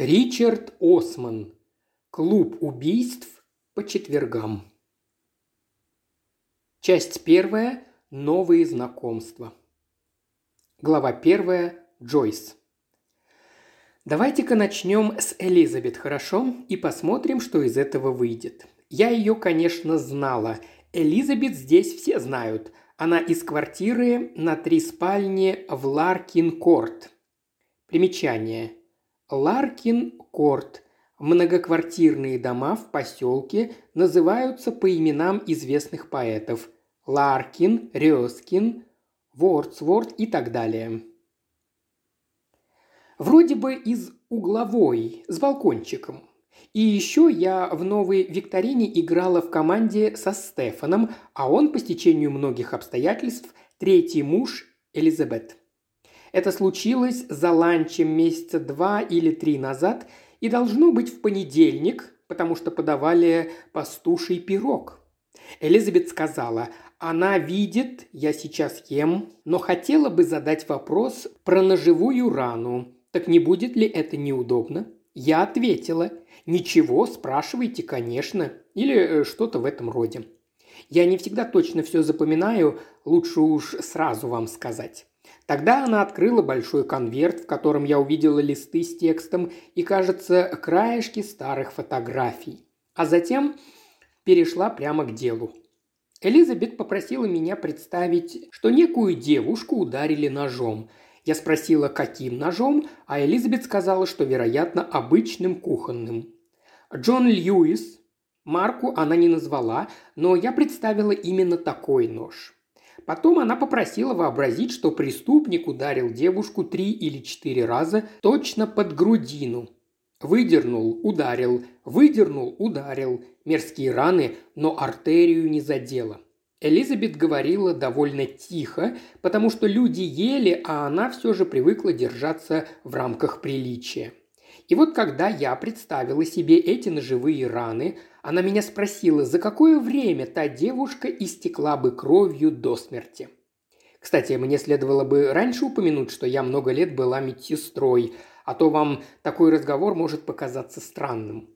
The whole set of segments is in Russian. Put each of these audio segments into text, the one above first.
Ричард Осман. Клуб убийств по четвергам. Часть первая. Новые знакомства. Глава первая. Джойс. Давайте-ка начнем с Элизабет, хорошо? И посмотрим, что из этого выйдет. Я ее, конечно, знала. Элизабет здесь все знают. Она из квартиры на три спальни в Ларкин-Корт. Примечание. Ларкин-Корт – многоквартирные дома в поселке называются по именам известных поэтов – Ларкин, Рёскин, Вордсворт и так далее. Вроде бы из угловой, с балкончиком. И еще я в новой викторине играла в команде со Стефаном, а он, по стечению многих обстоятельств, третий муж Элизабет. Это случилось за ланчем месяца два или три назад и должно быть в понедельник, потому что подавали пастуший пирог. Элизабет сказала, она видит, я сейчас ем, но хотела бы задать вопрос про ножевую рану. Так не будет ли это неудобно? Я ответила, ничего, спрашивайте, конечно, или э, что-то в этом роде. Я не всегда точно все запоминаю, лучше уж сразу вам сказать. Тогда она открыла большой конверт, в котором я увидела листы с текстом и, кажется, краешки старых фотографий. А затем перешла прямо к делу. Элизабет попросила меня представить, что некую девушку ударили ножом. Я спросила, каким ножом, а Элизабет сказала, что, вероятно, обычным кухонным. Джон Льюис, марку она не назвала, но я представила именно такой нож. Потом она попросила вообразить, что преступник ударил девушку три или четыре раза точно под грудину. Выдернул, ударил, выдернул, ударил. Мерзкие раны, но артерию не задело. Элизабет говорила довольно тихо, потому что люди ели, а она все же привыкла держаться в рамках приличия. И вот когда я представила себе эти ножевые раны, она меня спросила, за какое время та девушка истекла бы кровью до смерти. Кстати, мне следовало бы раньше упомянуть, что я много лет была медсестрой, а то вам такой разговор может показаться странным.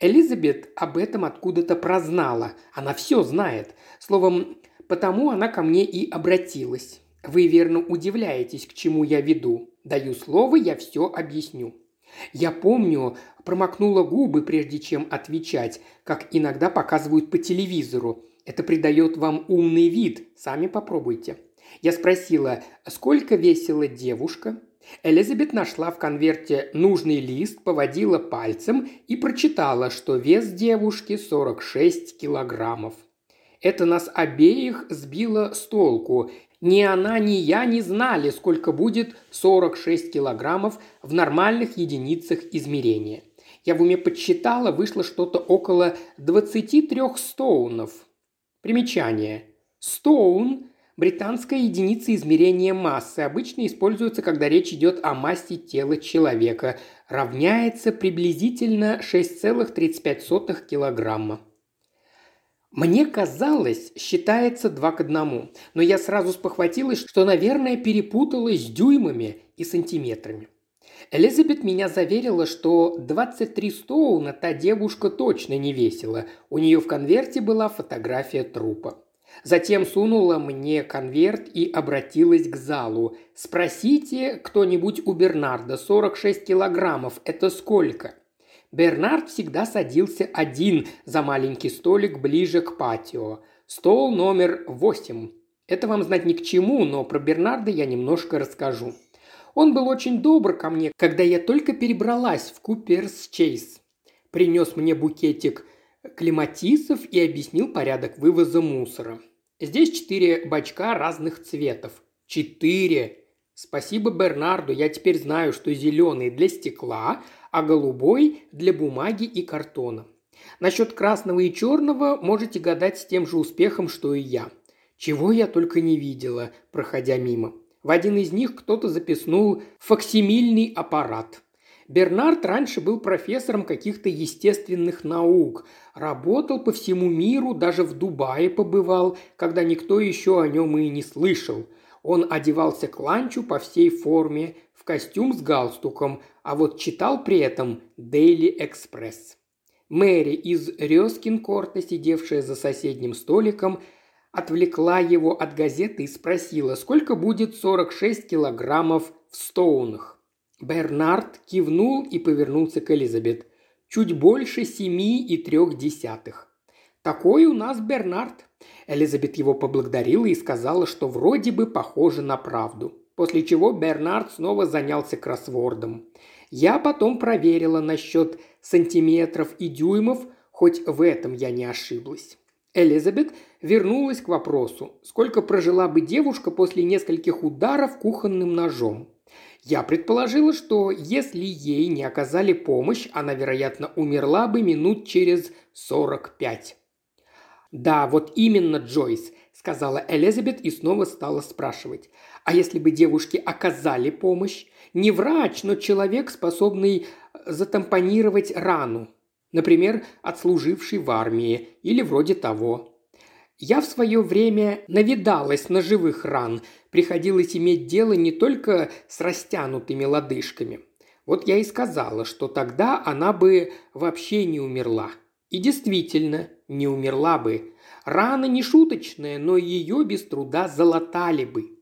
Элизабет об этом откуда-то прознала. Она все знает. Словом, потому она ко мне и обратилась. Вы верно удивляетесь, к чему я веду. Даю слово, я все объясню. Я помню, промокнула губы, прежде чем отвечать, как иногда показывают по телевизору. Это придает вам умный вид. Сами попробуйте. Я спросила, сколько весила девушка? Элизабет нашла в конверте нужный лист, поводила пальцем и прочитала, что вес девушки 46 килограммов. Это нас обеих сбило с толку, ни она, ни я не знали, сколько будет 46 килограммов в нормальных единицах измерения. Я в уме подсчитала, вышло что-то около 23 стоунов. Примечание. Стоун – британская единица измерения массы, обычно используется, когда речь идет о массе тела человека, равняется приблизительно 6,35 килограмма. Мне казалось, считается два к одному, но я сразу спохватилась, что, наверное, перепуталась с дюймами и сантиметрами. Элизабет меня заверила, что 23 стоуна та девушка точно не весила. У нее в конверте была фотография трупа. Затем сунула мне конверт и обратилась к залу. «Спросите кто-нибудь у Бернарда, 46 килограммов – это сколько?» Бернард всегда садился один за маленький столик ближе к патио. Стол номер восемь. Это вам знать ни к чему, но про Бернарда я немножко расскажу. Он был очень добр ко мне, когда я только перебралась в Куперс Чейз. Принес мне букетик клематисов и объяснил порядок вывоза мусора. Здесь четыре бачка разных цветов. Четыре! Спасибо Бернарду, я теперь знаю, что зеленый для стекла, а голубой для бумаги и картона. Насчет красного и черного можете гадать с тем же успехом, что и я. Чего я только не видела, проходя мимо. В один из них кто-то записнул факсимильный аппарат. Бернард раньше был профессором каких-то естественных наук, работал по всему миру, даже в Дубае побывал, когда никто еще о нем и не слышал – Он одевался к ланчу по всей форме, костюм с галстуком, а вот читал при этом «Дейли Экспресс». Мэри из Рёскинкорта, сидевшая за соседним столиком, отвлекла его от газеты и спросила, сколько будет 46 килограммов в стоунах. Бернард кивнул и повернулся к Элизабет. Чуть больше семи и трех десятых. Такой у нас Бернард. Элизабет его поблагодарила и сказала, что вроде бы похоже на правду. После чего Бернард снова занялся кроссвордом. Я потом проверила насчет сантиметров и дюймов, хоть в этом я не ошиблась. Элизабет вернулась к вопросу, сколько прожила бы девушка после нескольких ударов кухонным ножом. Я предположила, что если ей не оказали помощь, она, вероятно, умерла бы минут через 45. «Да, вот именно, Джойс», – сказала Элизабет и снова стала спрашивать. «А если бы девушке оказали помощь? Не врач, но человек, способный затампонировать рану. Например, отслуживший в армии или вроде того. Я в свое время навидалась на живых ран, приходилось иметь дело не только с растянутыми лодыжками. Вот я и сказала, что тогда она бы вообще не умерла. И действительно, не умерла бы. Рана не шуточная, но ее без труда залатали бы.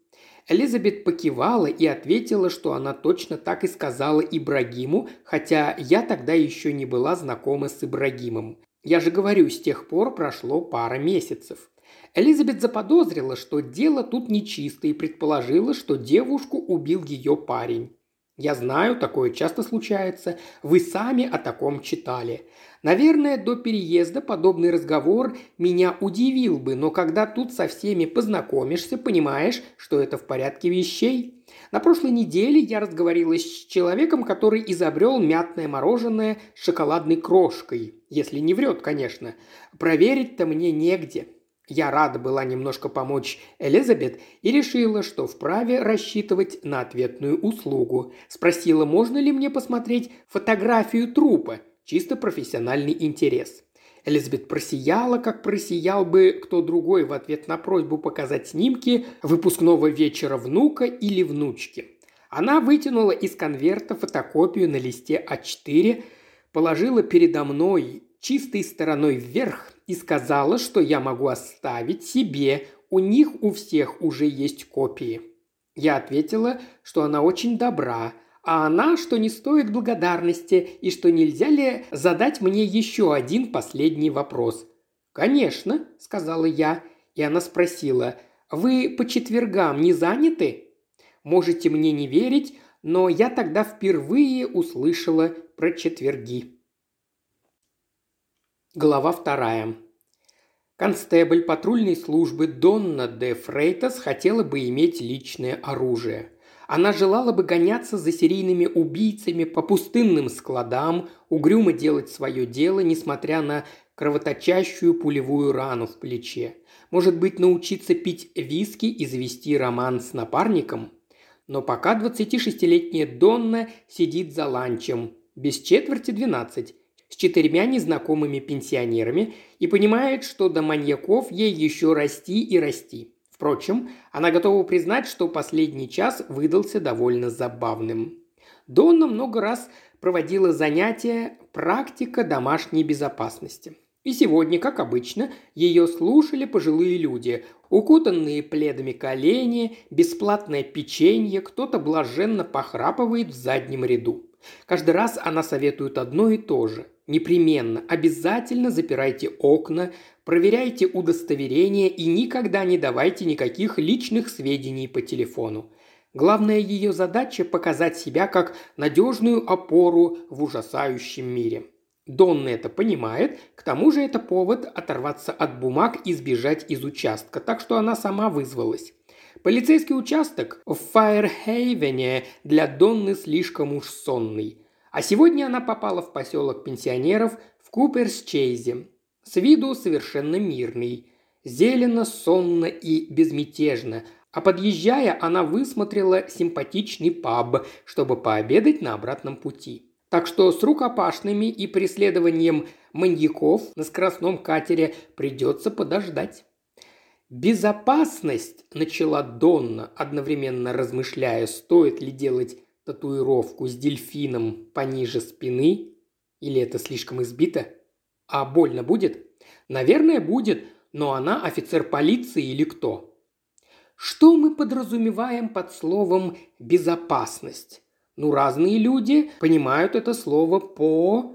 Элизабет покивала и ответила, что она точно так и сказала Ибрагиму, хотя я тогда еще не была знакома с Ибрагимом. Я же говорю, с тех пор прошло пара месяцев. Элизабет заподозрила, что дело тут нечисто и предположила, что девушку убил ее парень. Я знаю, такое часто случается. Вы сами о таком читали. Наверное, до переезда подобный разговор меня удивил бы, но когда тут со всеми познакомишься, понимаешь, что это в порядке вещей. На прошлой неделе я разговорилась с человеком, который изобрел мятное мороженое с шоколадной крошкой. Если не врет, конечно. Проверить-то мне негде. Я рада была немножко помочь Элизабет и решила, что вправе рассчитывать на ответную услугу. Спросила, можно ли мне посмотреть фотографию трупа, чисто профессиональный интерес. Элизабет просияла, как просиял бы кто другой в ответ на просьбу показать снимки выпускного вечера внука или внучки. Она вытянула из конверта фотокопию на листе А4, положила передо мной чистой стороной вверх и сказала, что я могу оставить себе, у них у всех уже есть копии. Я ответила, что она очень добра, а она, что не стоит благодарности и что нельзя ли задать мне еще один последний вопрос. «Конечно», – сказала я, и она спросила, «Вы по четвергам не заняты?» Можете мне не верить, но я тогда впервые услышала про четверги. Глава вторая. Констебль патрульной службы Донна де Фрейтас хотела бы иметь личное оружие. Она желала бы гоняться за серийными убийцами по пустынным складам, угрюмо делать свое дело, несмотря на кровоточащую пулевую рану в плече. Может быть, научиться пить виски и завести роман с напарником? Но пока 26-летняя Донна сидит за ланчем, без четверти 12, с четырьмя незнакомыми пенсионерами и понимает, что до маньяков ей еще расти и расти. Впрочем, она готова признать, что последний час выдался довольно забавным. Донна много раз проводила занятия «Практика домашней безопасности». И сегодня, как обычно, ее слушали пожилые люди, укутанные пледами колени, бесплатное печенье, кто-то блаженно похрапывает в заднем ряду. Каждый раз она советует одно и то же. Непременно, обязательно запирайте окна, проверяйте удостоверения и никогда не давайте никаких личных сведений по телефону. Главная ее задача – показать себя как надежную опору в ужасающем мире. Донна это понимает, к тому же это повод оторваться от бумаг и сбежать из участка, так что она сама вызвалась. Полицейский участок в Фаерхейвене для Донны слишком уж сонный. А сегодня она попала в поселок пенсионеров в Куперс-Чейзе. С виду совершенно мирный. Зелено, сонно и безмятежно. А подъезжая, она высмотрела симпатичный паб, чтобы пообедать на обратном пути. Так что с рукопашными и преследованием маньяков на скоростном катере придется подождать. «Безопасность», – начала Донна, одновременно размышляя, стоит ли делать татуировку с дельфином пониже спины, или это слишком избито? А больно будет? Наверное, будет, но она офицер полиции или кто? Что мы подразумеваем под словом «безопасность»? Ну, разные люди понимают это слово по...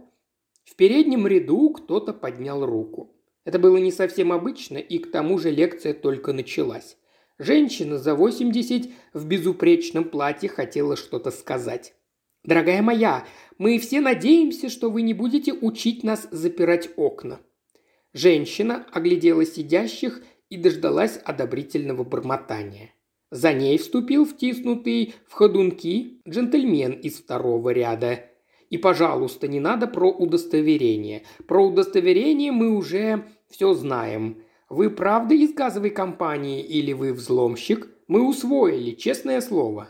В переднем ряду кто-то поднял руку. Это было не совсем обычно, и к тому же лекция только началась. Женщина за 80 в безупречном платье хотела что-то сказать. «Дорогая моя, мы все надеемся, что вы не будете учить нас запирать окна». Женщина оглядела сидящих и дождалась одобрительного бормотания. За ней вступил втиснутый в ходунки джентльмен из второго ряда. И, пожалуйста, не надо про удостоверение. Про удостоверение мы уже все знаем. Вы правда из газовой компании или вы взломщик? Мы усвоили, честное слово.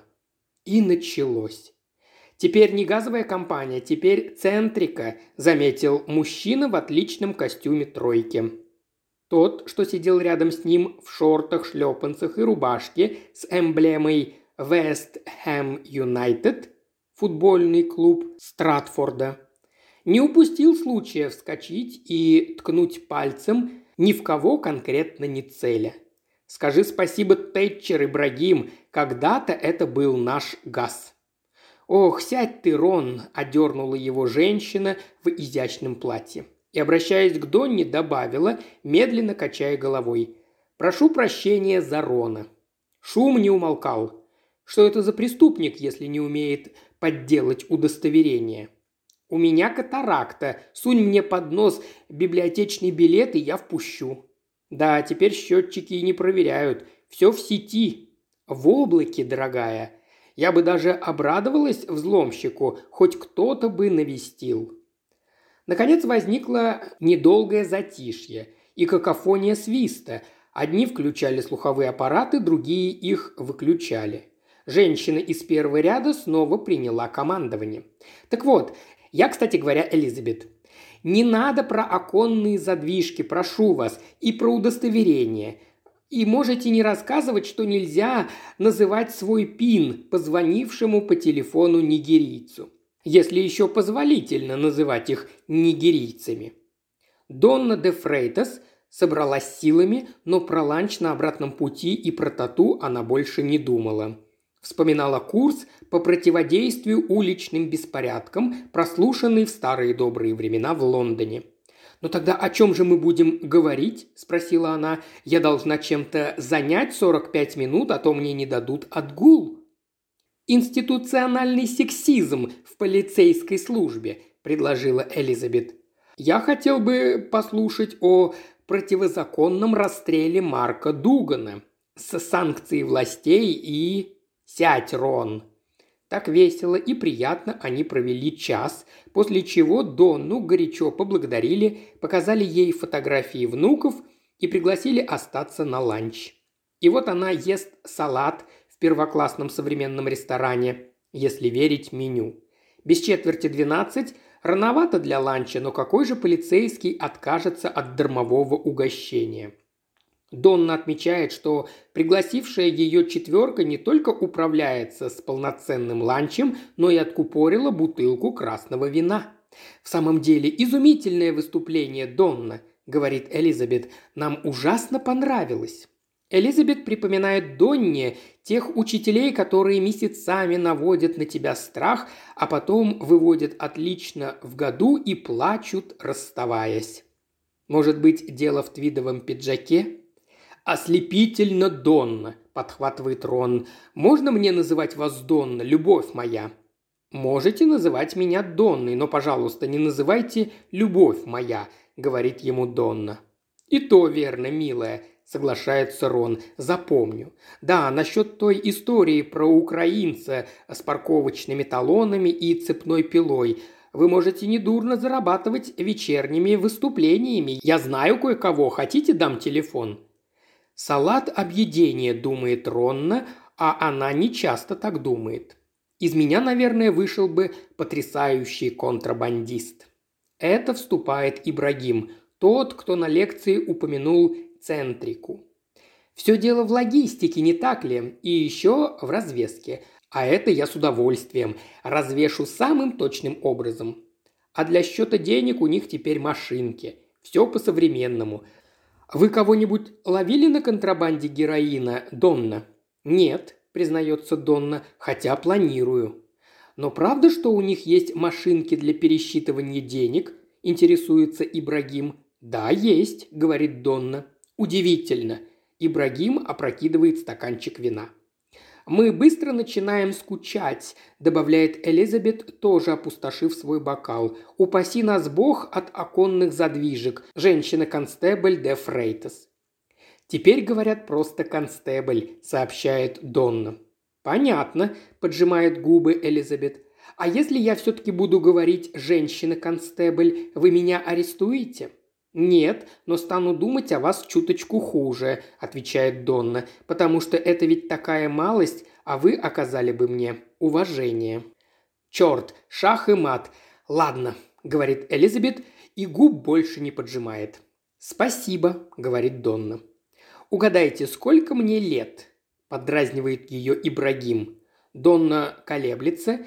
И началось. «Теперь не газовая компания, теперь центрика», – заметил мужчина в отличном костюме тройки. Тот, что сидел рядом с ним в шортах, шлепанцах и рубашке с эмблемой West Ham United, футбольный клуб Стратфорда, не упустил случая вскочить и ткнуть пальцем ни в кого конкретно не целя. Скажи спасибо, Тэтчер Ибрагим, когда-то это был наш газ. «Ох, сядь ты, Рон!» – одернула его женщина в изящном платье и, обращаясь к Донне, добавила, медленно качая головой. «Прошу прощения за Рона». Шум не умолкал. Что это за преступник, если не умеет подделать удостоверение? «У меня катаракта. Сунь мне под нос библиотечный билет, и я впущу». «Да, теперь счетчики не проверяют. Все в сети. В облаке, дорогая. Я бы даже обрадовалась взломщику, хоть кто-то бы навестил». Наконец возникло недолгое затишье и какофония свиста. Одни включали слуховые аппараты, другие их выключали. Женщина из первого ряда снова приняла командование. Так вот, я, кстати говоря, Элизабет. Не надо про оконные задвижки, прошу вас, и про удостоверение. И можете не рассказывать, что нельзя называть свой пин позвонившему по телефону нигерийцу если еще позволительно называть их нигерийцами. Донна де Фрейтас собралась силами, но про ланч на обратном пути и про тату она больше не думала. Вспоминала курс по противодействию уличным беспорядкам, прослушанный в старые добрые времена в Лондоне. «Но тогда о чем же мы будем говорить?» – спросила она. «Я должна чем-то занять 45 минут, а то мне не дадут отгул». «Институциональный сексизм в полицейской службе», – предложила Элизабет. «Я хотел бы послушать о противозаконном расстреле Марка Дугана с санкцией властей и... Сядь, Рон!» Так весело и приятно они провели час, после чего Донну горячо поблагодарили, показали ей фотографии внуков и пригласили остаться на ланч. И вот она ест салат – первоклассном современном ресторане, если верить меню. Без четверти двенадцать рановато для ланча, но какой же полицейский откажется от дармового угощения? Донна отмечает, что пригласившая ее четверка не только управляется с полноценным ланчем, но и откупорила бутылку красного вина. «В самом деле, изумительное выступление, Донна», – говорит Элизабет, – «нам ужасно понравилось». Элизабет припоминает Донне тех учителей, которые месяцами наводят на тебя страх, а потом выводят отлично в году и плачут, расставаясь. Может быть, дело в твидовом пиджаке? «Ослепительно Донна», – подхватывает Рон. «Можно мне называть вас Донна, любовь моя?» «Можете называть меня Донной, но, пожалуйста, не называйте «любовь моя», – говорит ему Донна. «И то верно, милая соглашается Рон. Запомню. Да, насчет той истории про украинца с парковочными талонами и цепной пилой. Вы можете недурно зарабатывать вечерними выступлениями. Я знаю кое-кого. Хотите, дам телефон?» «Салат объедения», – думает Ронна, а она не часто так думает. Из меня, наверное, вышел бы потрясающий контрабандист. Это вступает Ибрагим, тот, кто на лекции упомянул центрику. Все дело в логистике, не так ли? И еще в развеске. А это я с удовольствием. Развешу самым точным образом. А для счета денег у них теперь машинки. Все по-современному. Вы кого-нибудь ловили на контрабанде героина, Донна? Нет, признается Донна, хотя планирую. Но правда, что у них есть машинки для пересчитывания денег? Интересуется Ибрагим. Да, есть, говорит Донна. Удивительно. Ибрагим опрокидывает стаканчик вина. «Мы быстро начинаем скучать», – добавляет Элизабет, тоже опустошив свой бокал. «Упаси нас Бог от оконных задвижек, женщина-констебль де Фрейтес». «Теперь говорят просто констебль», – сообщает Донна. «Понятно», – поджимает губы Элизабет. «А если я все-таки буду говорить «женщина-констебль», вы меня арестуете?» «Нет, но стану думать о вас чуточку хуже», – отвечает Донна, «потому что это ведь такая малость, а вы оказали бы мне уважение». «Черт, шах и мат. Ладно», – говорит Элизабет, и губ больше не поджимает. «Спасибо», – говорит Донна. «Угадайте, сколько мне лет?» – подразнивает ее Ибрагим. Донна колеблется.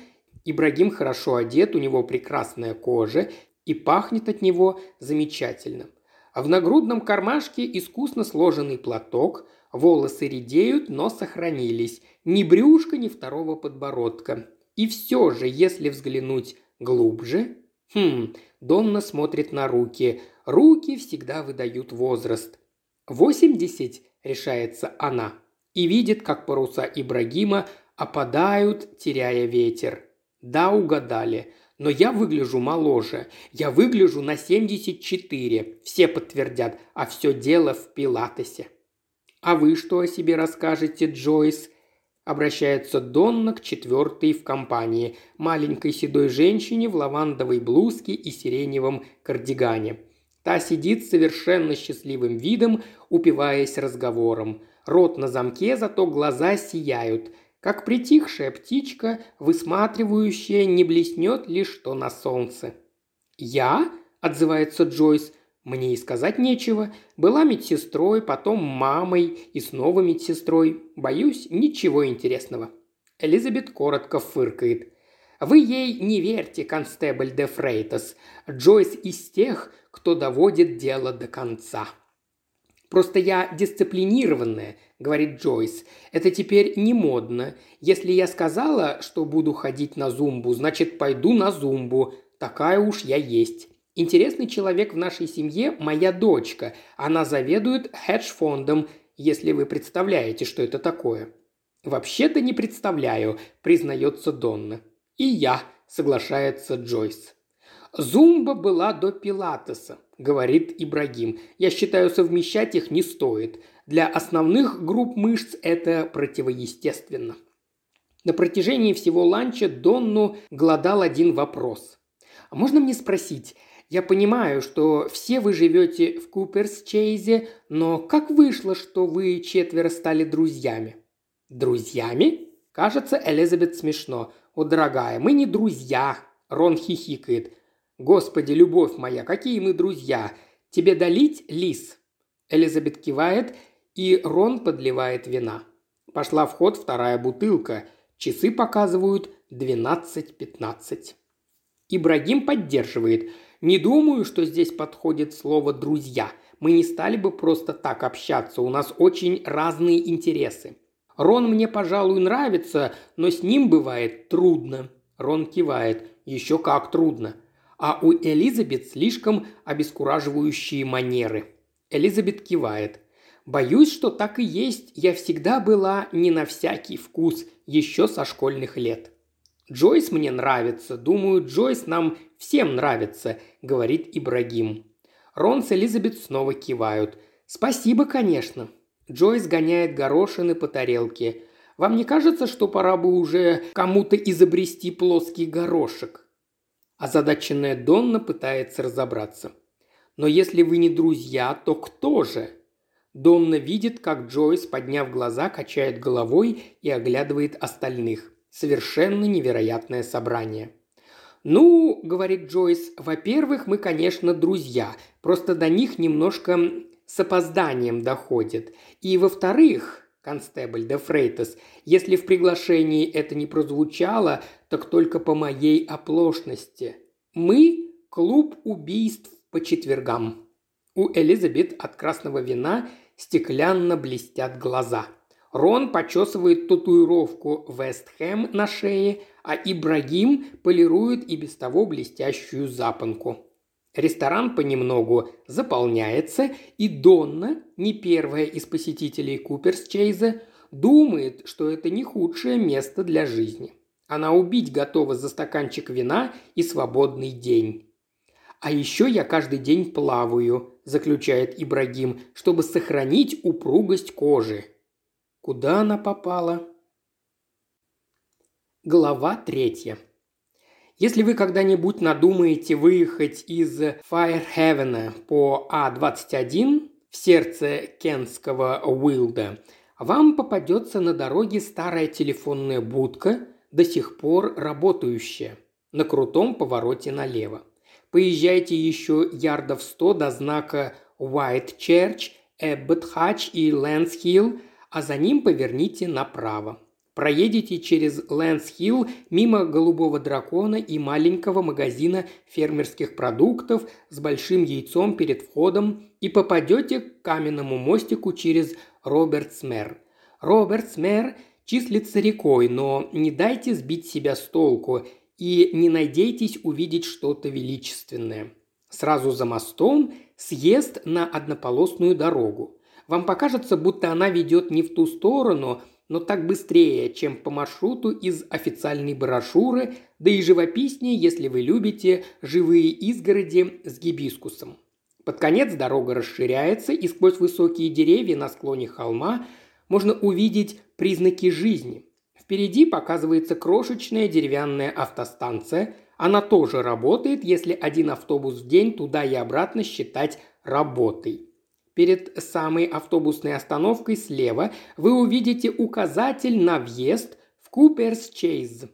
Ибрагим хорошо одет, у него прекрасная кожа, и пахнет от него замечательно. А в нагрудном кармашке искусно сложенный платок, волосы редеют, но сохранились. Ни брюшка, ни второго подбородка. И все же, если взглянуть глубже... Хм, Донна смотрит на руки. Руки всегда выдают возраст. «Восемьдесят», — решается она. И видит, как паруса Ибрагима опадают, теряя ветер. Да, угадали. Но я выгляжу моложе. Я выгляжу на 74. Все подтвердят. А все дело в Пилатесе. «А вы что о себе расскажете, Джойс?» Обращается Донна к четвертой в компании, маленькой седой женщине в лавандовой блузке и сиреневом кардигане. Та сидит совершенно счастливым видом, упиваясь разговором. Рот на замке, зато глаза сияют – как притихшая птичка, высматривающая, не блеснет ли что на солнце. «Я?» – отзывается Джойс. «Мне и сказать нечего. Была медсестрой, потом мамой и снова медсестрой. Боюсь, ничего интересного». Элизабет коротко фыркает. «Вы ей не верьте, констебль де Фрейтас. Джойс из тех, кто доводит дело до конца». Просто я дисциплинированная, говорит Джойс. Это теперь не модно. Если я сказала, что буду ходить на зумбу, значит пойду на зумбу. Такая уж я есть. Интересный человек в нашей семье – моя дочка. Она заведует хедж-фондом, если вы представляете, что это такое. «Вообще-то не представляю», – признается Донна. «И я», – соглашается Джойс. Зумба была до Пилатеса. – говорит Ибрагим. «Я считаю, совмещать их не стоит. Для основных групп мышц это противоестественно». На протяжении всего ланча Донну гладал один вопрос. «А можно мне спросить, я понимаю, что все вы живете в Куперс-Чейзе, но как вышло, что вы четверо стали друзьями?» «Друзьями?» Кажется, Элизабет смешно. «О, дорогая, мы не друзья!» Рон хихикает. «Господи, любовь моя, какие мы друзья! Тебе долить, лис?» Элизабет кивает, и Рон подливает вина. Пошла в ход вторая бутылка. Часы показывают 12.15. Ибрагим поддерживает. «Не думаю, что здесь подходит слово «друзья». Мы не стали бы просто так общаться, у нас очень разные интересы. Рон мне, пожалуй, нравится, но с ним бывает трудно». Рон кивает. «Еще как трудно а у Элизабет слишком обескураживающие манеры. Элизабет кивает. «Боюсь, что так и есть. Я всегда была не на всякий вкус, еще со школьных лет». «Джойс мне нравится. Думаю, Джойс нам всем нравится», — говорит Ибрагим. Рон с Элизабет снова кивают. «Спасибо, конечно». Джойс гоняет горошины по тарелке. «Вам не кажется, что пора бы уже кому-то изобрести плоский горошек?» Озадаченная Донна пытается разобраться. «Но если вы не друзья, то кто же?» Донна видит, как Джойс, подняв глаза, качает головой и оглядывает остальных. Совершенно невероятное собрание. «Ну, — говорит Джойс, — во-первых, мы, конечно, друзья, просто до них немножко с опозданием доходит. И, во-вторых, констебль де Фрейтес, если в приглашении это не прозвучало, так только по моей оплошности. Мы – клуб убийств по четвергам. У Элизабет от красного вина стеклянно блестят глаза. Рон почесывает татуировку Вестхэм на шее, а Ибрагим полирует и без того блестящую запонку. Ресторан понемногу заполняется, и Донна, не первая из посетителей Куперсчейза, думает, что это не худшее место для жизни. Она убить готова за стаканчик вина и свободный день. «А еще я каждый день плаваю», – заключает Ибрагим, – «чтобы сохранить упругость кожи». Куда она попала? Глава третья. Если вы когда-нибудь надумаете выехать из Файрхевена по А-21 в сердце кенского Уилда, вам попадется на дороге старая телефонная будка, до сих пор работающая, на крутом повороте налево. Поезжайте еще ярдов 100 до знака White Church, Эббот Хач и Лэнс Хилл, а за ним поверните направо. Проедете через Лэнс-Хилл мимо голубого дракона и маленького магазина фермерских продуктов с большим яйцом перед входом и попадете к каменному мостику через Робертсмер. Робертсмер числится рекой, но не дайте сбить себя с толку и не надейтесь увидеть что-то величественное. Сразу за мостом съезд на однополосную дорогу. Вам покажется, будто она ведет не в ту сторону – но так быстрее, чем по маршруту из официальной брошюры, да и живописнее, если вы любите живые изгороди с гибискусом. Под конец дорога расширяется, и сквозь высокие деревья на склоне холма можно увидеть признаки жизни. Впереди показывается крошечная деревянная автостанция. Она тоже работает, если один автобус в день туда и обратно считать работой. Перед самой автобусной остановкой слева вы увидите указатель на въезд в Куперс-Чейз.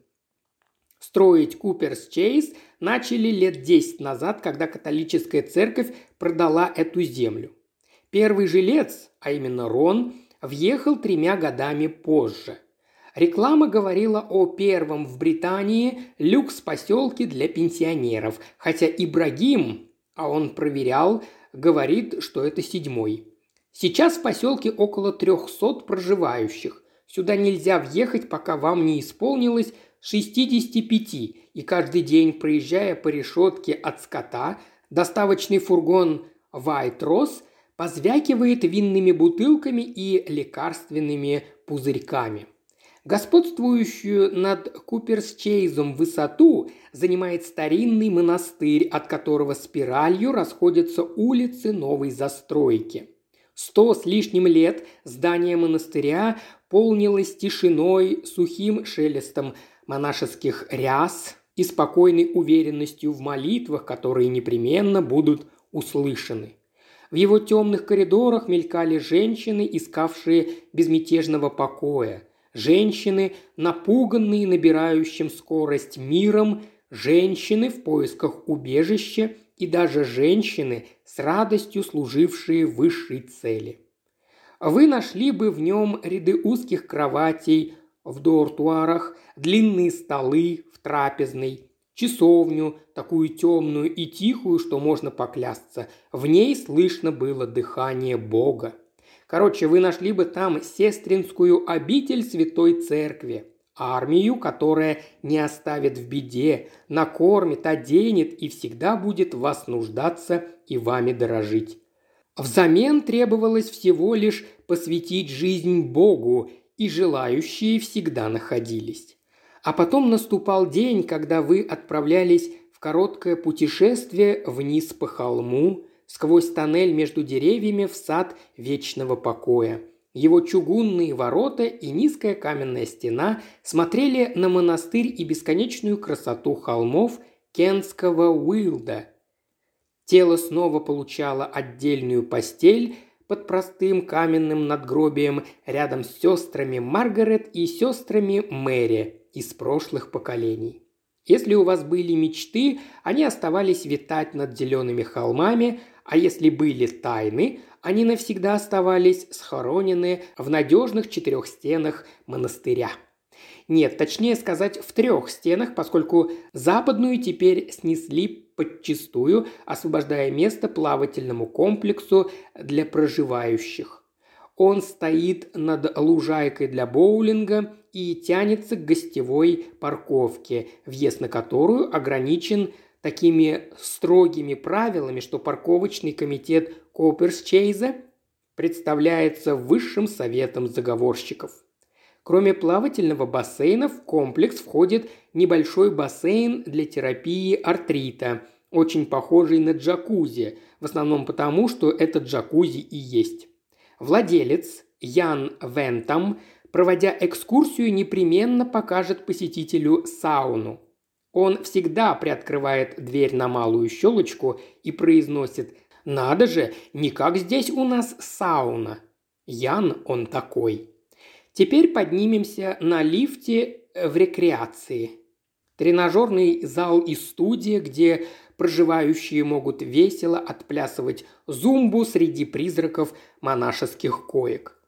Строить Куперс-Чейз начали лет 10 назад, когда католическая церковь продала эту землю. Первый жилец, а именно Рон, въехал тремя годами позже. Реклама говорила о первом в Британии люкс-поселке для пенсионеров, хотя Ибрагим, а он проверял, говорит, что это седьмой. Сейчас в поселке около 300 проживающих. Сюда нельзя въехать, пока вам не исполнилось 65, и каждый день, проезжая по решетке от скота, доставочный фургон «Вайтрос» позвякивает винными бутылками и лекарственными пузырьками. Господствующую над Куперсчейзом высоту занимает старинный монастырь, от которого спиралью расходятся улицы новой застройки. Сто с лишним лет здание монастыря полнилось тишиной, сухим шелестом монашеских ряс и спокойной уверенностью в молитвах, которые непременно будут услышаны. В его темных коридорах мелькали женщины, искавшие безмятежного покоя – женщины, напуганные набирающим скорость миром, женщины в поисках убежища и даже женщины, с радостью служившие высшей цели. Вы нашли бы в нем ряды узких кроватей в дортуарах, длинные столы в трапезной, часовню, такую темную и тихую, что можно поклясться. В ней слышно было дыхание Бога. Короче, вы нашли бы там сестринскую обитель Святой Церкви, армию, которая не оставит в беде, накормит, оденет и всегда будет вас нуждаться и вами дорожить. Взамен требовалось всего лишь посвятить жизнь Богу, и желающие всегда находились. А потом наступал день, когда вы отправлялись в короткое путешествие вниз по холму, сквозь тоннель между деревьями в сад вечного покоя. Его чугунные ворота и низкая каменная стена смотрели на монастырь и бесконечную красоту холмов Кенского Уилда. Тело снова получало отдельную постель под простым каменным надгробием рядом с сестрами Маргарет и сестрами Мэри из прошлых поколений. Если у вас были мечты, они оставались витать над зелеными холмами, А если были тайны, они навсегда оставались схоронены в надежных четырех стенах монастыря. Нет, точнее сказать, в трех стенах, поскольку западную теперь снесли подчистую, освобождая место плавательному комплексу для проживающих. Он стоит над лужайкой для боулинга и тянется к гостевой парковке, въезд на которую ограничен такими строгими правилами, что парковочный комитет Копперсчейза представляется высшим советом заговорщиков. Кроме плавательного бассейна в комплекс входит небольшой бассейн для терапии артрита, очень похожий на джакузи, в основном потому, что это джакузи и есть. Владелец Ян Вентам, проводя экскурсию, непременно покажет посетителю сауну. Он всегда приоткрывает дверь на малую щелочку и произносит «Надо же, не как здесь у нас сауна». Ян он такой. Теперь поднимемся на лифте в рекреации. Тренажерный зал и студия, где проживающие могут весело отплясывать зумбу среди призраков монашеских коек.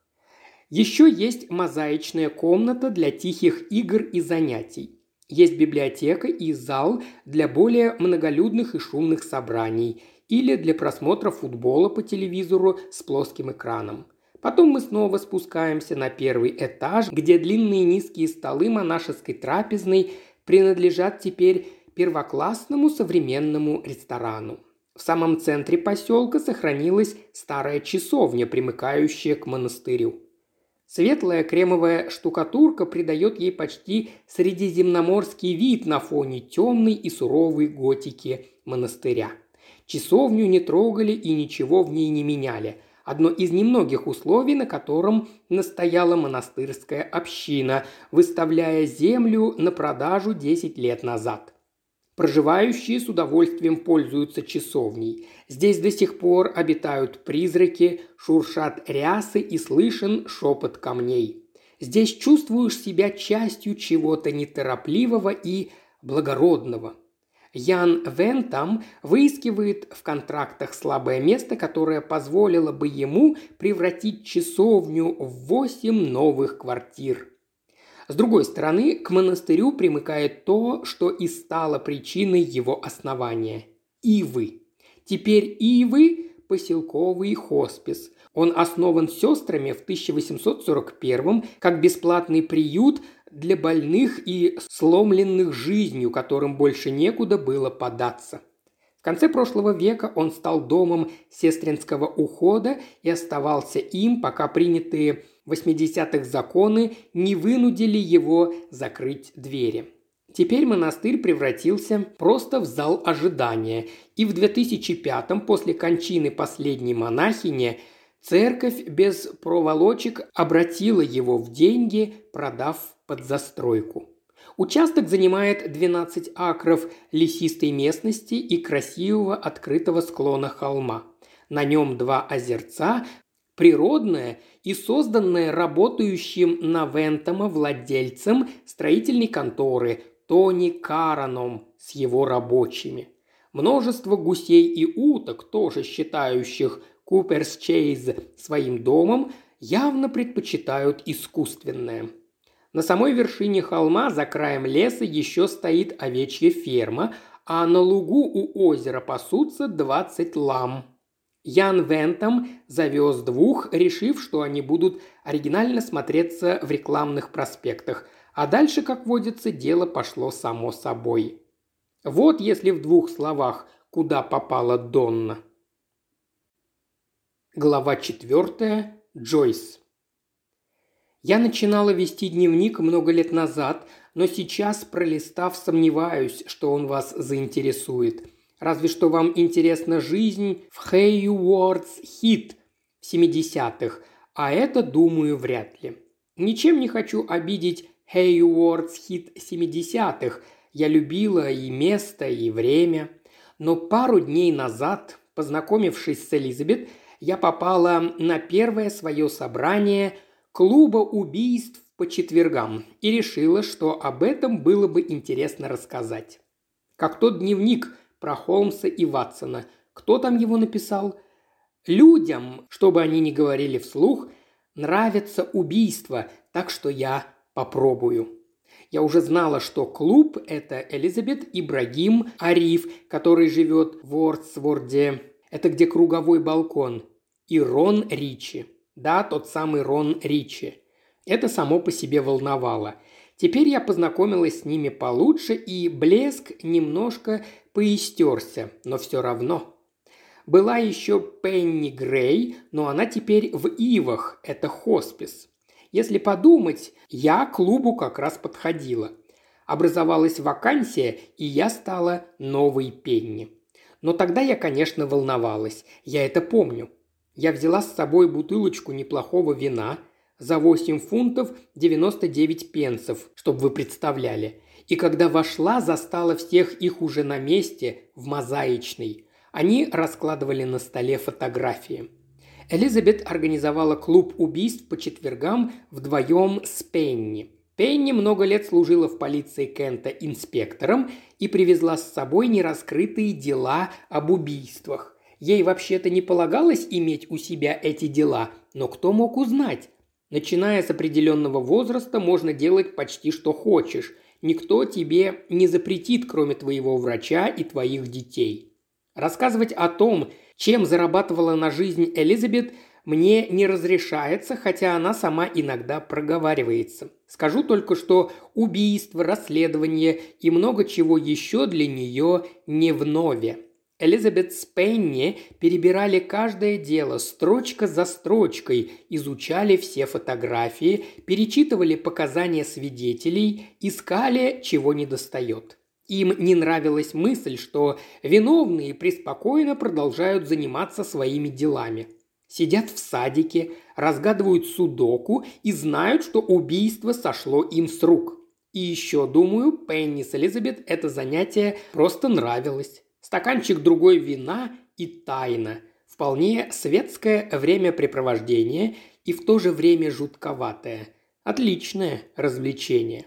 Еще есть мозаичная комната для тихих игр и занятий. Есть библиотека и зал для более многолюдных и шумных собраний или для просмотра футбола по телевизору с плоским экраном. Потом мы снова спускаемся на первый этаж, где длинные низкие столы монашеской трапезной принадлежат теперь первоклассному современному ресторану. В самом центре поселка сохранилась старая часовня, примыкающая к монастырю. Светлая кремовая штукатурка придает ей почти средиземноморский вид на фоне темной и суровой готики монастыря. Часовню не трогали и ничего в ней не меняли – одно из немногих условий, на котором настояла монастырская община, выставляя землю на продажу 10 лет назад. Проживающие с удовольствием пользуются часовней. Здесь до сих пор обитают призраки, шуршат рясы и слышен шепот камней. Здесь чувствуешь себя частью чего-то неторопливого и благородного – Ян Вентам выискивает в контрактах слабое место, которое позволило бы ему превратить часовню в восемь новых квартир. С другой стороны, к монастырю примыкает то, что и стало причиной его основания – ивы. Теперь ивы – поселковый хоспис. Он основан сестрами в 1841 как бесплатный приют для больных и сломленных жизнью, которым больше некуда было податься. В конце прошлого века он стал домом сестринского ухода и оставался им, пока принятые 80-х законы не вынудили его закрыть двери. Теперь монастырь превратился просто в зал ожидания, и в 2005-м, после кончины последней монахини, церковь без проволочек обратила его в деньги, продав под застройку. Участок занимает 12 акров лесистой местности и красивого открытого склона холма. На нем два озерца, природное и созданное работающим на Вентома владельцем строительной конторы Тони Караном с его рабочими. Множество гусей и уток, тоже считающих Куперс Чейз своим домом, явно предпочитают искусственное – на самой вершине холма за краем леса еще стоит овечья ферма, а на лугу у озера пасутся 20 лам. Ян Вентом завез двух, решив, что они будут оригинально смотреться в рекламных проспектах, а дальше, как водится, дело пошло само собой. Вот если в двух словах, куда попала Донна. Глава четвертая. Джойс. Я начинала вести дневник много лет назад, но сейчас, пролистав, сомневаюсь, что он вас заинтересует. Разве что вам интересна жизнь в Хейюордс Хит в 70-х, а это, думаю, вряд ли. Ничем не хочу обидеть Хейюордс Хит 70-х. Я любила и место, и время. Но пару дней назад, познакомившись с Элизабет, я попала на первое свое собрание – клуба убийств по четвергам и решила, что об этом было бы интересно рассказать. Как тот дневник про Холмса и Ватсона. Кто там его написал? Людям, чтобы они не говорили вслух, нравится убийство, так что я попробую. Я уже знала, что клуб – это Элизабет Ибрагим Ариф, который живет в Уордсворде. Это где круговой балкон. И Рон Ричи. Да, тот самый Рон Ричи. Это само по себе волновало. Теперь я познакомилась с ними получше, и блеск немножко поистерся, но все равно. Была еще Пенни Грей, но она теперь в Ивах, это хоспис. Если подумать, я к клубу как раз подходила. Образовалась вакансия, и я стала новой Пенни. Но тогда я, конечно, волновалась. Я это помню. Я взяла с собой бутылочку неплохого вина за 8 фунтов 99 пенсов, чтобы вы представляли. И когда вошла, застала всех их уже на месте, в мозаичной. Они раскладывали на столе фотографии. Элизабет организовала клуб убийств по четвергам вдвоем с Пенни. Пенни много лет служила в полиции Кента инспектором и привезла с собой нераскрытые дела об убийствах. Ей вообще-то не полагалось иметь у себя эти дела, но кто мог узнать? Начиная с определенного возраста можно делать почти что хочешь. Никто тебе не запретит, кроме твоего врача и твоих детей. Рассказывать о том, чем зарабатывала на жизнь Элизабет, мне не разрешается, хотя она сама иногда проговаривается. Скажу только, что убийство, расследование и много чего еще для нее не в нове. Элизабет Спенни перебирали каждое дело строчка за строчкой, изучали все фотографии, перечитывали показания свидетелей, искали, чего недостает. Им не нравилась мысль, что виновные преспокойно продолжают заниматься своими делами. Сидят в садике, разгадывают судоку и знают, что убийство сошло им с рук. И еще, думаю, Пенни с Элизабет это занятие просто нравилось. Стаканчик другой вина и тайна. Вполне светское времяпрепровождение и в то же время жутковатое. Отличное развлечение.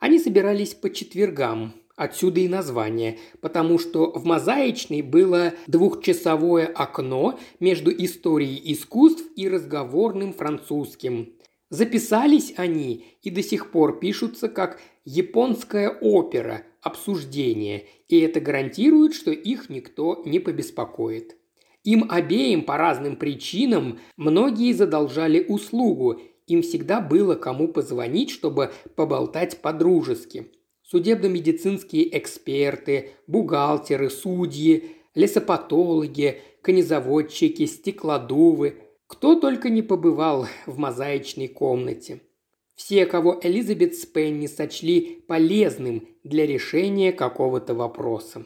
Они собирались по четвергам, Отсюда и название, потому что в мозаичной было двухчасовое окно между историей искусств и разговорным французским. Записались они и до сих пор пишутся как «японская опера», «обсуждение», и это гарантирует, что их никто не побеспокоит. Им обеим по разным причинам многие задолжали услугу, им всегда было кому позвонить, чтобы поболтать по-дружески – судебно-медицинские эксперты, бухгалтеры, судьи, лесопатологи, конезаводчики, стеклодувы. Кто только не побывал в мозаичной комнате. Все, кого Элизабет Спенни сочли полезным для решения какого-то вопроса.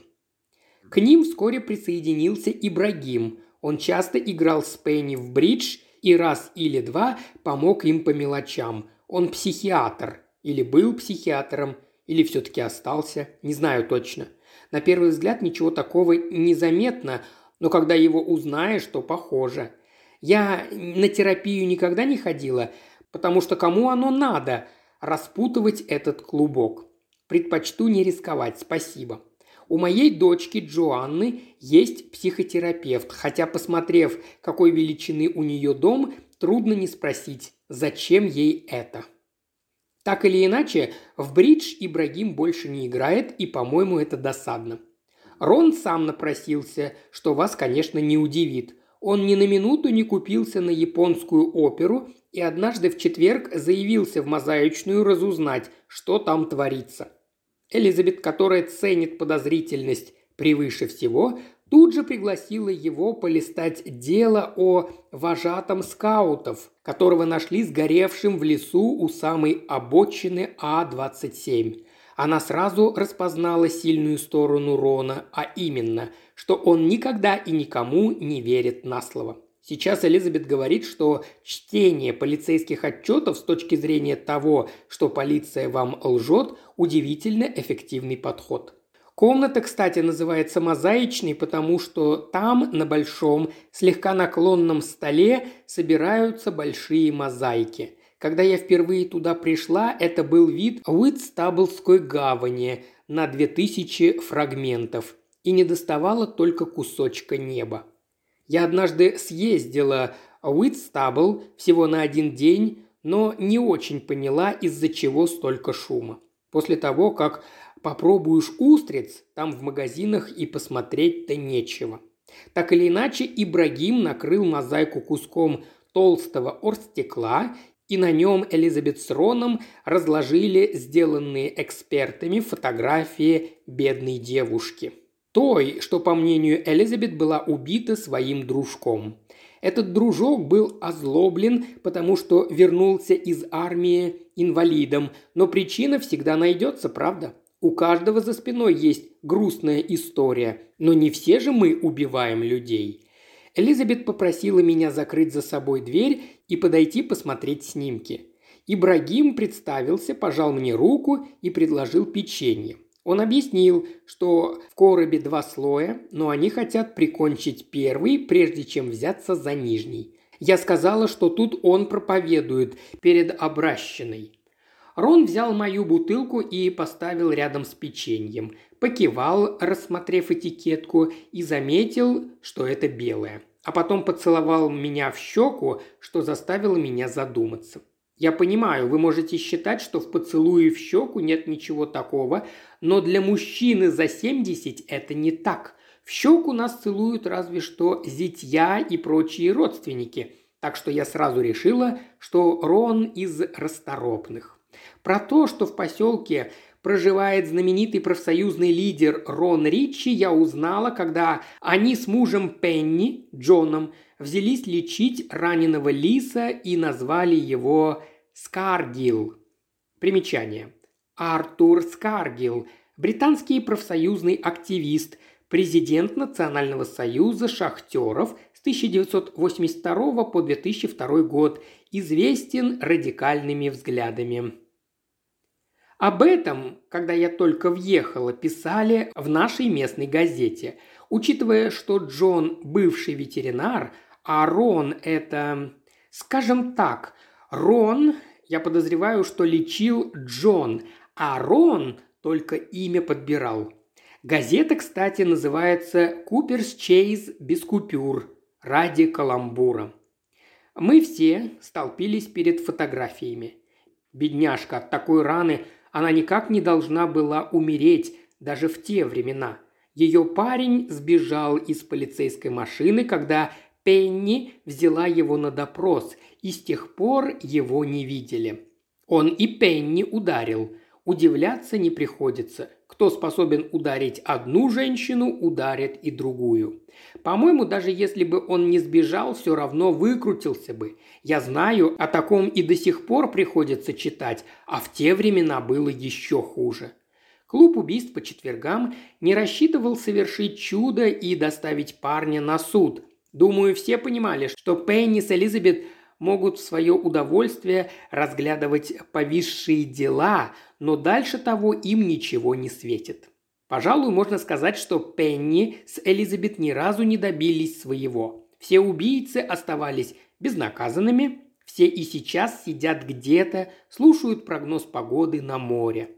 К ним вскоре присоединился Ибрагим. Он часто играл с Пенни в бридж и раз или два помог им по мелочам. Он психиатр или был психиатром, или все-таки остался, не знаю точно. На первый взгляд ничего такого не заметно, но когда его узнаешь, то похоже. Я на терапию никогда не ходила, потому что кому оно надо распутывать этот клубок. Предпочту не рисковать, спасибо. У моей дочки Джоанны есть психотерапевт, хотя, посмотрев, какой величины у нее дом, трудно не спросить, зачем ей это. Так или иначе, в бридж Ибрагим больше не играет, и, по-моему, это досадно. Рон сам напросился, что вас, конечно, не удивит. Он ни на минуту не купился на японскую оперу и однажды в четверг заявился в мозаичную разузнать, что там творится. Элизабет, которая ценит подозрительность превыше всего, тут же пригласила его полистать дело о вожатом скаутов, которого нашли сгоревшим в лесу у самой обочины А-27. Она сразу распознала сильную сторону Рона, а именно, что он никогда и никому не верит на слово. Сейчас Элизабет говорит, что чтение полицейских отчетов с точки зрения того, что полиция вам лжет, удивительно эффективный подход. Комната, кстати, называется мозаичной, потому что там, на большом, слегка наклонном столе, собираются большие мозаики. Когда я впервые туда пришла, это был вид Уитстаблской гавани на 2000 фрагментов. и не доставало только кусочка неба. Я однажды съездила в Уитстабл всего на один день, но не очень поняла, из-за чего столько шума. После того, как попробуешь устриц, там в магазинах и посмотреть-то нечего. Так или иначе, Ибрагим накрыл мозаику куском толстого орстекла, и на нем Элизабет с Роном разложили сделанные экспертами фотографии бедной девушки. Той, что, по мнению Элизабет, была убита своим дружком. Этот дружок был озлоблен, потому что вернулся из армии инвалидом, но причина всегда найдется, правда? У каждого за спиной есть грустная история, но не все же мы убиваем людей. Элизабет попросила меня закрыть за собой дверь и подойти посмотреть снимки. Ибрагим представился, пожал мне руку и предложил печенье. Он объяснил, что в коробе два слоя, но они хотят прикончить первый, прежде чем взяться за нижний. Я сказала, что тут он проповедует перед обращенной. Рон взял мою бутылку и поставил рядом с печеньем. Покивал, рассмотрев этикетку, и заметил, что это белое. А потом поцеловал меня в щеку, что заставило меня задуматься. Я понимаю, вы можете считать, что в поцелуе в щеку нет ничего такого, но для мужчины за 70 это не так. В щеку нас целуют разве что зятья и прочие родственники. Так что я сразу решила, что Рон из расторопных. Про то, что в поселке проживает знаменитый профсоюзный лидер Рон Ричи, я узнала, когда они с мужем Пенни, Джоном, взялись лечить раненого лиса и назвали его Скаргил. Примечание. Артур Скаргил – британский профсоюзный активист, президент Национального союза шахтеров с 1982 по 2002 год, известен радикальными взглядами. Об этом, когда я только въехала, писали в нашей местной газете. Учитывая, что Джон – бывший ветеринар, а Рон – это, скажем так, Рон, я подозреваю, что лечил Джон, а Рон только имя подбирал. Газета, кстати, называется «Куперс Чейз без купюр» ради каламбура. Мы все столпились перед фотографиями. Бедняжка от такой раны она никак не должна была умереть даже в те времена. Ее парень сбежал из полицейской машины, когда Пенни взяла его на допрос, и с тех пор его не видели. Он и Пенни ударил. Удивляться не приходится. Кто способен ударить одну женщину, ударит и другую. По-моему, даже если бы он не сбежал, все равно выкрутился бы. Я знаю, о таком и до сих пор приходится читать, а в те времена было еще хуже. Клуб убийств по четвергам не рассчитывал совершить чудо и доставить парня на суд. Думаю, все понимали, что Пенни с Элизабет могут в свое удовольствие разглядывать повисшие дела, но дальше того им ничего не светит. Пожалуй, можно сказать, что Пенни с Элизабет ни разу не добились своего. Все убийцы оставались безнаказанными, все и сейчас сидят где-то, слушают прогноз погоды на море.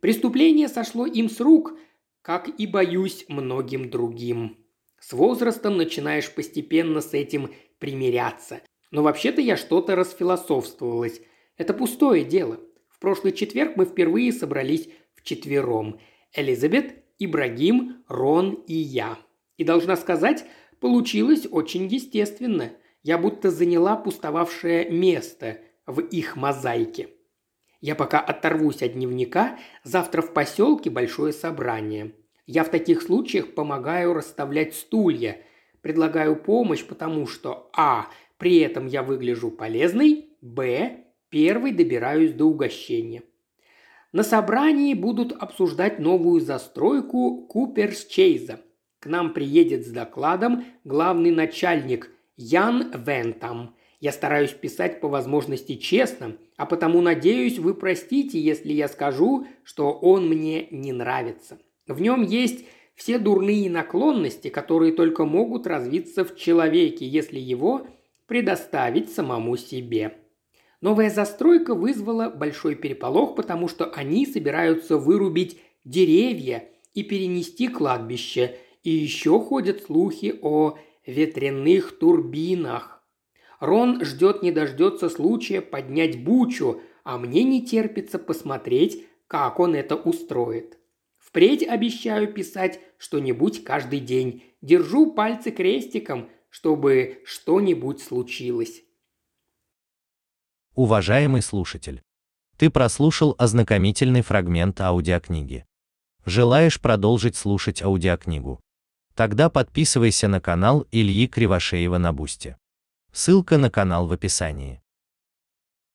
Преступление сошло им с рук, как и, боюсь, многим другим. С возрастом начинаешь постепенно с этим примиряться. Но вообще-то я что-то расфилософствовалась. Это пустое дело. В прошлый четверг мы впервые собрались вчетвером. Элизабет, Ибрагим, Рон и я. И должна сказать, получилось очень естественно. Я будто заняла пустовавшее место в их мозаике. Я пока оторвусь от дневника, завтра в поселке большое собрание. Я в таких случаях помогаю расставлять стулья, предлагаю помощь, потому что а. При этом я выгляжу полезной, б. Первый добираюсь до угощения. На собрании будут обсуждать новую застройку Куперс-Чейза. К нам приедет с докладом главный начальник Ян Вентам. Я стараюсь писать по возможности честно, а потому надеюсь, вы простите, если я скажу, что он мне не нравится. В нем есть все дурные наклонности, которые только могут развиться в человеке, если его предоставить самому себе. Новая застройка вызвала большой переполох, потому что они собираются вырубить деревья и перенести кладбище. И еще ходят слухи о ветряных турбинах. Рон ждет не дождется случая поднять бучу, а мне не терпится посмотреть, как он это устроит. Впредь обещаю писать что-нибудь каждый день. Держу пальцы крестиком, чтобы что-нибудь случилось. Уважаемый слушатель, ты прослушал ознакомительный фрагмент аудиокниги. Желаешь продолжить слушать аудиокнигу? Тогда подписывайся на канал Ильи Кривошеева на Бусте. Ссылка на канал в описании.